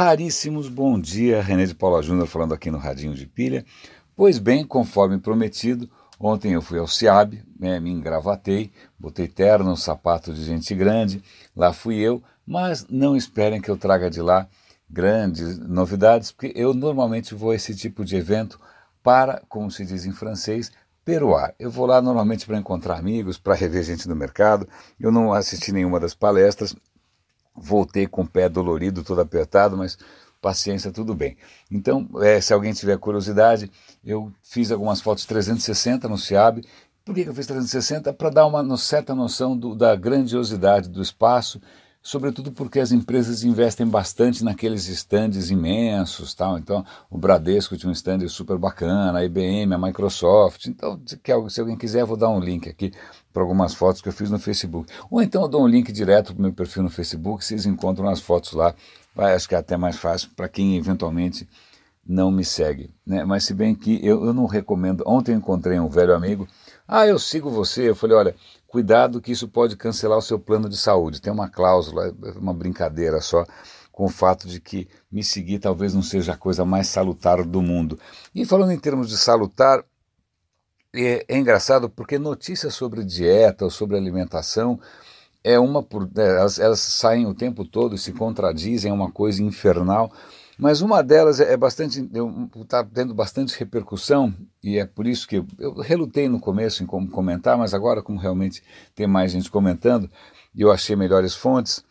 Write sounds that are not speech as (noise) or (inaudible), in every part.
raríssimos bom dia, René de Paula Júnior falando aqui no Radinho de Pilha. Pois bem, conforme prometido, ontem eu fui ao SIAB, né, me engravatei, botei terno, sapato de gente grande, lá fui eu, mas não esperem que eu traga de lá grandes novidades, porque eu normalmente vou a esse tipo de evento para, como se diz em francês, peruar. Eu vou lá normalmente para encontrar amigos, para rever gente no mercado. Eu não assisti nenhuma das palestras, voltei com o pé dolorido, todo apertado, mas paciência, tudo bem. Então, é, se alguém tiver curiosidade, eu fiz algumas fotos 360 no SIAB. Por que, eu fiz 360? Para dar uma certa noção do, da grandiosidade do espaço sobretudo porque as empresas investem bastante naqueles estandes imensos, tal. Então, o Bradesco tinha um stand super bacana, a IBM, a Microsoft. Então, se alguém quiser, eu vou dar um link aqui para algumas fotos que eu fiz no Facebook. Ou então eu dou um link direto para o meu perfil no Facebook, vocês encontram as fotos lá. Vai, acho que é até mais fácil para quem eventualmente não me segue. Né? Mas se bem que eu, eu não recomendo. Ontem encontrei um velho amigo. Ah, eu sigo você. Eu falei, olha, cuidado que isso pode cancelar o seu plano de saúde. Tem uma cláusula, uma brincadeira só, com o fato de que me seguir talvez não seja a coisa mais salutar do mundo. E falando em termos de salutar, é, é engraçado porque notícias sobre dieta ou sobre alimentação é uma por é, elas, elas saem o tempo todo e se contradizem, é uma coisa infernal. Mas uma delas é, é bastante, está tendo bastante repercussão, e é por isso que eu, eu relutei no começo em como comentar, mas agora, como realmente tem mais gente comentando, eu achei melhores fontes,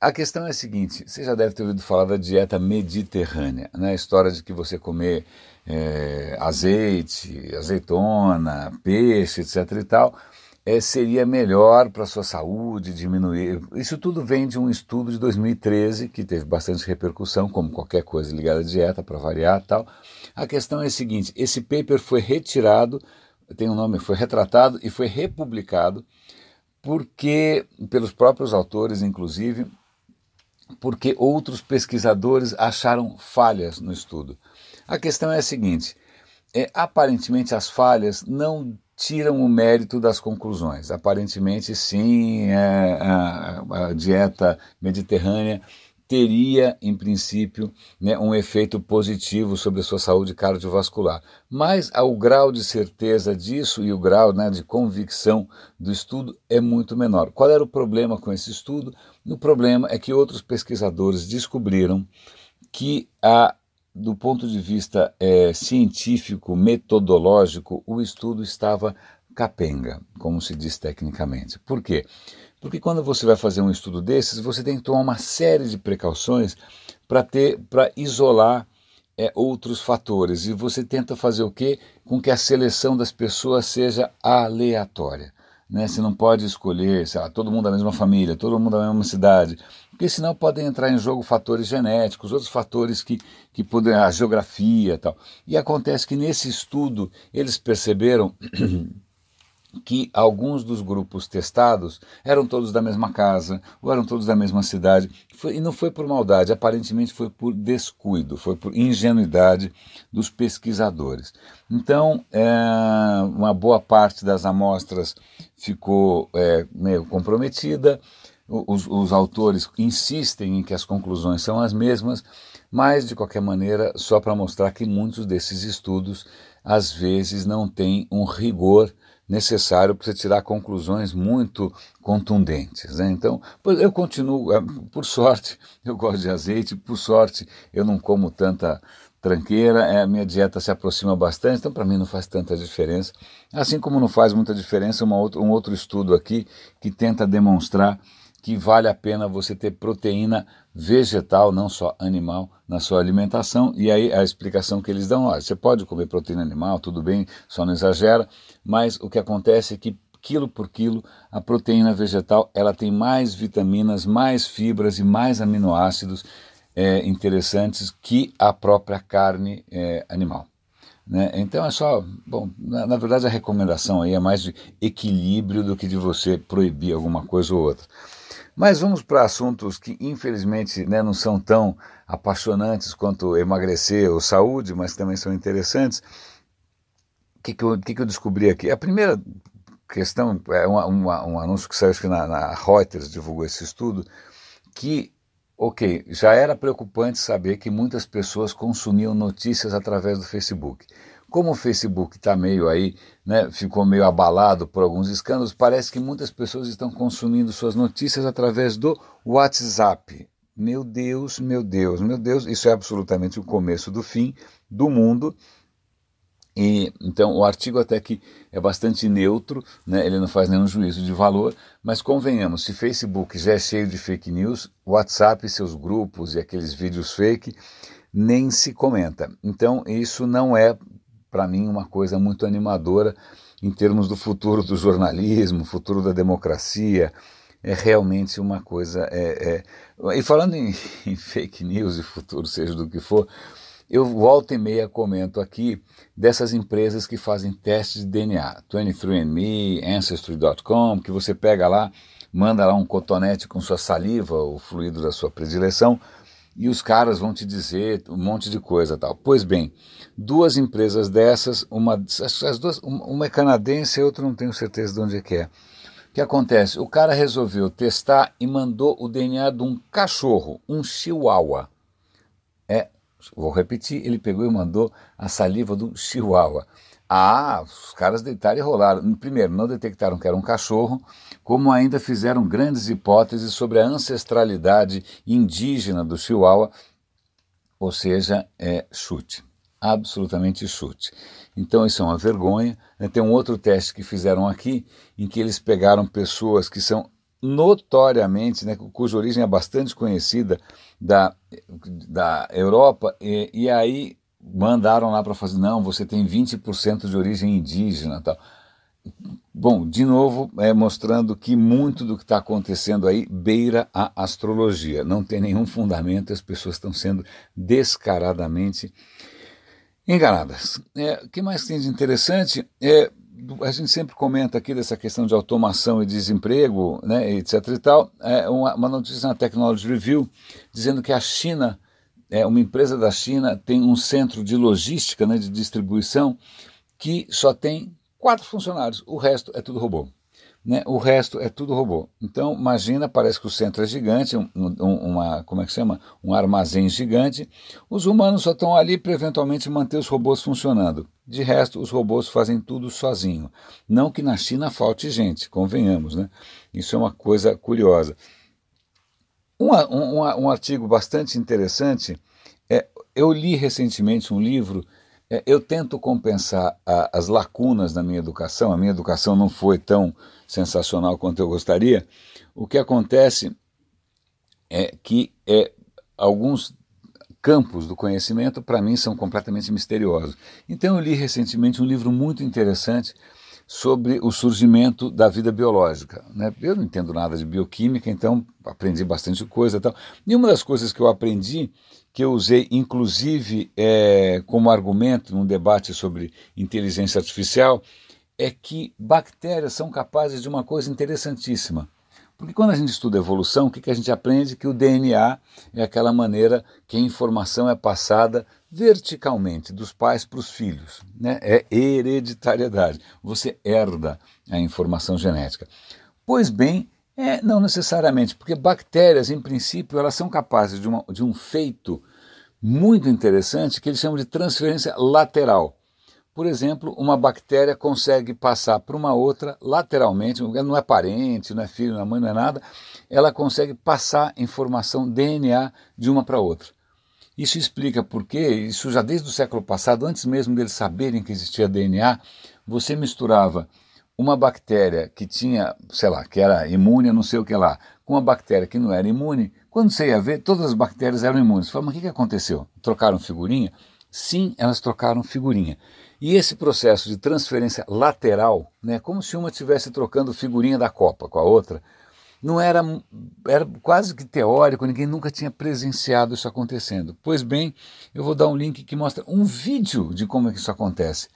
a questão é a seguinte: você já deve ter ouvido falar da dieta mediterrânea, né? a história de que você comer é, azeite, azeitona, peixe, etc. e tal é, seria melhor para a sua saúde, diminuir. Isso tudo vem de um estudo de 2013 que teve bastante repercussão, como qualquer coisa ligada à dieta, para variar tal. A questão é a seguinte: esse paper foi retirado, tem um nome, foi retratado e foi republicado porque pelos próprios autores, inclusive, porque outros pesquisadores acharam falhas no estudo. A questão é a seguinte: é, aparentemente as falhas não tiram o mérito das conclusões. Aparentemente, sim, é, a, a, dieta mediterrânea teria, em princípio, né, um efeito positivo sobre a sua saúde cardiovascular. Mas o grau de certeza disso e o grau né, de convicção do estudo é muito menor. Qual era o problema com esse estudo? O problema é que outros pesquisadores descobriram que a do ponto de vista é, científico, metodológico, o estudo estava capenga, como se diz tecnicamente. Por quê? Porque quando você vai fazer um estudo desses, você tem que tomar uma série de precauções para ter, para isolar é, outros fatores. E você tenta fazer o quê? Com que a seleção das pessoas seja aleatória. Né? Você não pode escolher, sei lá, todo mundo da mesma família, todo mundo da mesma cidade, porque senão podem entrar em jogo fatores genéticos, outros fatores que, que podem, a geografia e tal. E acontece que nesse estudo eles perceberam (clears throat) que alguns dos grupos testados eram todos da mesma casa, ou eram todos da mesma cidade, foi, e não foi por maldade, aparentemente foi por descuido, foi por ingenuidade dos pesquisadores. Então, é, uma boa parte das amostras ficou é, meio comprometida, os, os autores insistem em que as conclusões são as mesmas, mas de qualquer maneira, só para mostrar que muitos desses estudos às vezes não têm um rigor necessário para você tirar conclusões muito contundentes. Né? Então, eu continuo, é, por sorte, (laughs) eu gosto de azeite, por sorte, eu não como tanta tranqueira, é, a minha dieta se aproxima bastante, então para mim não faz tanta diferença. Assim como não faz muita diferença uma outra, um outro estudo aqui que tenta demonstrar que vale a pena você ter proteína vegetal, não só animal, na sua alimentação. E aí a explicação que eles dão, olha, você pode comer proteína animal, tudo bem, só não exagera, mas o que acontece é que quilo por quilo a proteína vegetal ela tem mais vitaminas, mais fibras e mais aminoácidos é, interessantes que a própria carne é, animal. Né? Então é só, bom, na, na, verdade a recomendação aí é mais de equilíbrio do que de você proibir alguma coisa ou outra. Mas vamos para assuntos que, infelizmente, né, não são tão apaixonantes quanto emagrecer ou saúde, mas também são interessantes. O que, que, eu, que, que eu descobri aqui? A primeira questão é uma, uma, um anúncio que saiu acho que na, na Reuters, divulgou esse estudo, que ok, já era preocupante saber que muitas pessoas consumiam notícias através do Facebook. Como o Facebook está meio aí, né, ficou meio abalado por alguns escândalos, parece que muitas pessoas estão consumindo suas notícias através do WhatsApp. Meu Deus, meu Deus, meu Deus, isso é absolutamente o começo do fim do mundo. E, então, o artigo até que é bastante neutro, né, ele não faz nenhum juízo de valor, mas convenhamos, se Facebook já é cheio de fake news, WhatsApp, seus grupos e aqueles vídeos fake, nem se comenta. Então, isso não é para mim, uma coisa muito animadora em termos do futuro do jornalismo, futuro da democracia. É realmente uma coisa. É, é... E falando em, (laughs) em, fake news e futuro, seja do que for, eu volto e meia comento aqui dessas empresas que fazem testes de DNA, 23andMe, Ancestry.com, que você pega lá, manda lá um cotonete com sua saliva, o fluido da sua predileção, e os caras vão te dizer um monte de coisa tal. Pois bem, duas empresas dessas, uma, as duas, uma é canadense e outra não tenho certeza de onde é que é. O que acontece? O cara resolveu testar e mandou o DNA de um cachorro, um chihuahua. É, vou repetir, ele pegou e mandou a saliva do chihuahua. Ah, os caras deitaram e rolaram. Primeiro, não detectaram que era um cachorro, como ainda fizeram grandes hipóteses sobre a ancestralidade indígena do Chihuahua, ou seja, é chute, absolutamente chute. Então isso é uma vergonha. Tem um outro teste que fizeram aqui, em que eles pegaram pessoas que são notoriamente, né, cuja origem é bastante conhecida da, da Europa, e, e aí mandaram lá para fazer, não, você tem 20% de origem indígena tal. Bom, de novo, é, mostrando que muito do que está acontecendo aí beira a astrologia. Não tem nenhum fundamento, as pessoas estão sendo descaradamente enganadas. É, o que mais tem de interessante é a gente sempre comenta aqui dessa questão de automação e desemprego, né, etc e tal, é uma, uma notícia na Technology Review dizendo que a China é, uma empresa da China tem um centro de logística, né, de distribuição, que só tem quatro funcionários, o resto é tudo robô. Né? O resto é tudo robô. Então, imagina, parece que o centro é gigante, um, um, uma, como é que chama? Um armazém gigante. Os humanos só estão ali para eventualmente manter os robôs funcionando. De resto, os robôs fazem tudo sozinho. Não que na China falte gente, convenhamos, né? Isso é uma coisa curiosa. Um, um, um artigo bastante interessante, é, eu li recentemente um livro, é, eu tento compensar a, as lacunas na minha educação, a minha educação não foi tão sensacional quanto eu gostaria. O que acontece é que é, alguns campos do conhecimento, para mim, são completamente misteriosos. Então, eu li recentemente um livro muito interessante sobre o surgimento da vida biológica. Né? Eu não entendo nada de bioquímica, então aprendi bastante coisa e tal. E uma das coisas que eu aprendi, que eu usei inclusive é, como argumento num debate sobre inteligência artificial, é que bactérias são capazes de uma coisa interessantíssima. Porque quando a gente estuda evolução, o que, que a gente aprende? Que o DNA é aquela maneira que a informação é passada verticalmente dos pais para os filhos. Né? É hereditariedade. Você herda a informação genética. Pois bem, é, não necessariamente, porque bactérias, em princípio, elas são capazes de, uma, de um feito muito interessante que eles chamam de transferência lateral. Por exemplo, uma bactéria consegue passar para uma outra lateralmente, não é parente, não é filho, não é mãe, não é nada, ela consegue passar informação DNA de uma para outra. Isso explica porque, isso já desde o século passado, antes mesmo deles saberem que existia DNA, você misturava uma bactéria que tinha, sei lá, que era imune não sei o que lá, com uma bactéria que não era imune, quando você ia ver, todas as bactérias eram imunes. Você fala, mas o que aconteceu? Trocaram figurinha? Sim, elas trocaram figurinha. E esse processo de transferência lateral, né, como se uma estivesse trocando figurinha da Copa com a outra, não era, era quase que teórico, ninguém nunca tinha presenciado isso acontecendo. Pois bem, eu vou dar um link que mostra um vídeo de como é que isso acontece.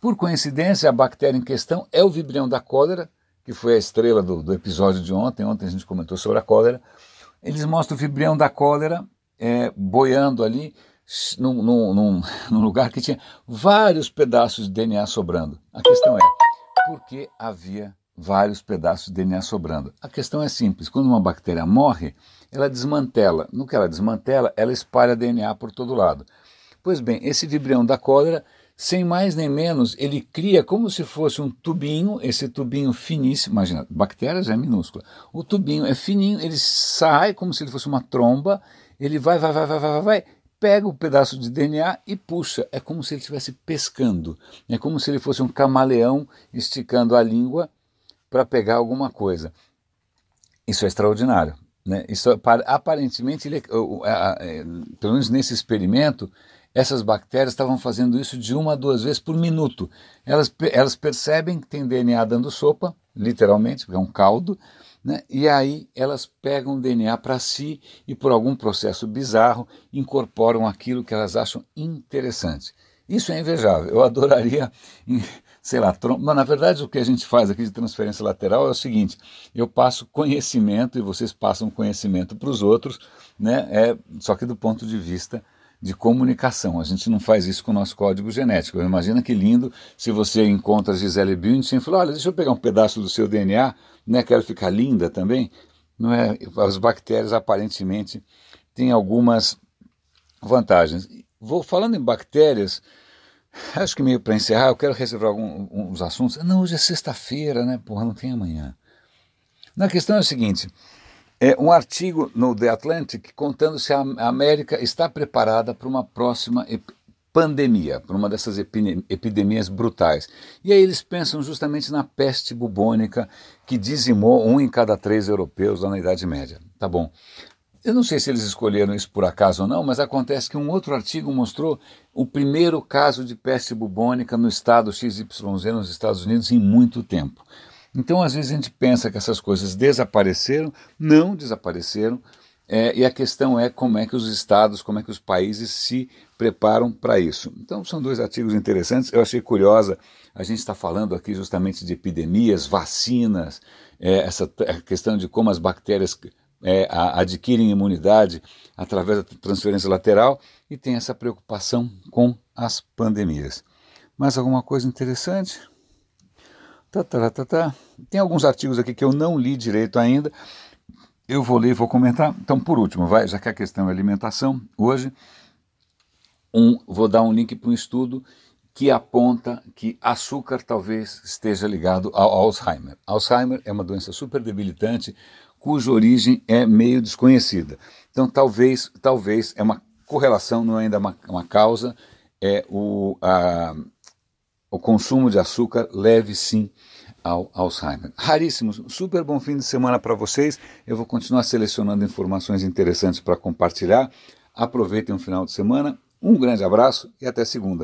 Por coincidência, a bactéria em questão é o vibrião da cólera, que foi a estrela do, do episódio de ontem. Ontem a gente comentou sobre a cólera. Eles mostram o vibrião da cólera é, boiando ali, num, num, (laughs) num, lugar que tinha vários pedaços de DNA sobrando. A questão é, por que havia vários pedaços de DNA sobrando. A questão é simples: quando uma bactéria morre, ela desmantela. No que ela desmantela, ela espalha DNA por todo lado. Pois bem, esse vibrião da cólera, sem mais nem menos, ele cria como se fosse um tubinho, esse tubinho finíssimo, imagina, bactérias é minúscula. O tubinho é fininho, ele sai como se ele fosse uma tromba, ele vai, vai, vai, vai, vai, vai, pega o pedaço de DNA e puxa. É como se ele estivesse pescando. É como se ele fosse um camaleão esticando a língua para pegar alguma coisa. Isso é extraordinário. Né? Isso, aparentemente, ele, é, pelo menos nesse experimento, essas bactérias estavam fazendo isso de uma a duas vezes por minuto. Elas, elas percebem que tem DNA dando sopa, literalmente, porque é um caldo, né? e aí elas pegam o DNA para si e, por algum processo bizarro, incorporam aquilo que elas acham interessante. Isso é invejável. Eu adoraria sei lá, mas na verdade o que a gente faz aqui de transferência lateral é o seguinte: eu passo conhecimento e vocês passam conhecimento para os outros, né? É, só que do ponto de vista de comunicação. A gente não faz isso com o nosso código genético. Imagina que lindo se você encontra Gisele Bündchen e fala, olha, deixa eu pegar um pedaço do seu DNA, né? Quero ficar linda também. Não é? As bactérias aparentemente têm algumas vantagens. Vou falando em bactérias, (laughs) Acho que meio para encerrar, eu quero reservar alguns assuntos. Não, hoje é sexta-feira, né? Porra, não tem amanhã. Na questão é o seguinte: é um artigo no The Atlantic contando se a América está preparada para uma próxima pandemia, para uma dessas epidemias brutais. E aí eles pensam justamente na peste bubônica que dizimou um em cada três europeus lá na Idade Média. Tá bom. Eu não sei se eles escolheram isso por acaso ou não, mas acontece que um outro artigo mostrou o primeiro caso de peste bubônica no estado XYZ nos Estados Unidos em muito tempo. Então, às vezes, a gente pensa que essas coisas desapareceram, não desapareceram, é, e a questão é como é que os estados, como é que os países se preparam para isso. Então, são dois artigos interessantes. Eu achei curiosa, a gente está falando aqui justamente de epidemias, vacinas, é, essa questão de como as bactérias é, adquirem imunidade através da transferência lateral e tem essa preocupação com as pandemias. Mais alguma coisa interessante? Tá, tá, tá. Tem alguns artigos aqui que eu não li direito ainda. Eu vou ler e vou comentar. Então, por último, vai, já que a questão é alimentação, hoje um, vou dar um link para um estudo que aponta que açúcar talvez esteja ligado ao Alzheimer. Alzheimer é uma doença super debilitante, cuja origem é meio desconhecida. Então, talvez, talvez é uma correlação, não é ainda uma, uma causa, é o, a, o consumo de açúcar leve sim ao Alzheimer. Raríssimo, super bom fim de semana para vocês. Eu vou continuar selecionando informações interessantes para compartilhar. Aproveitem o final de semana. Um grande abraço e até segunda.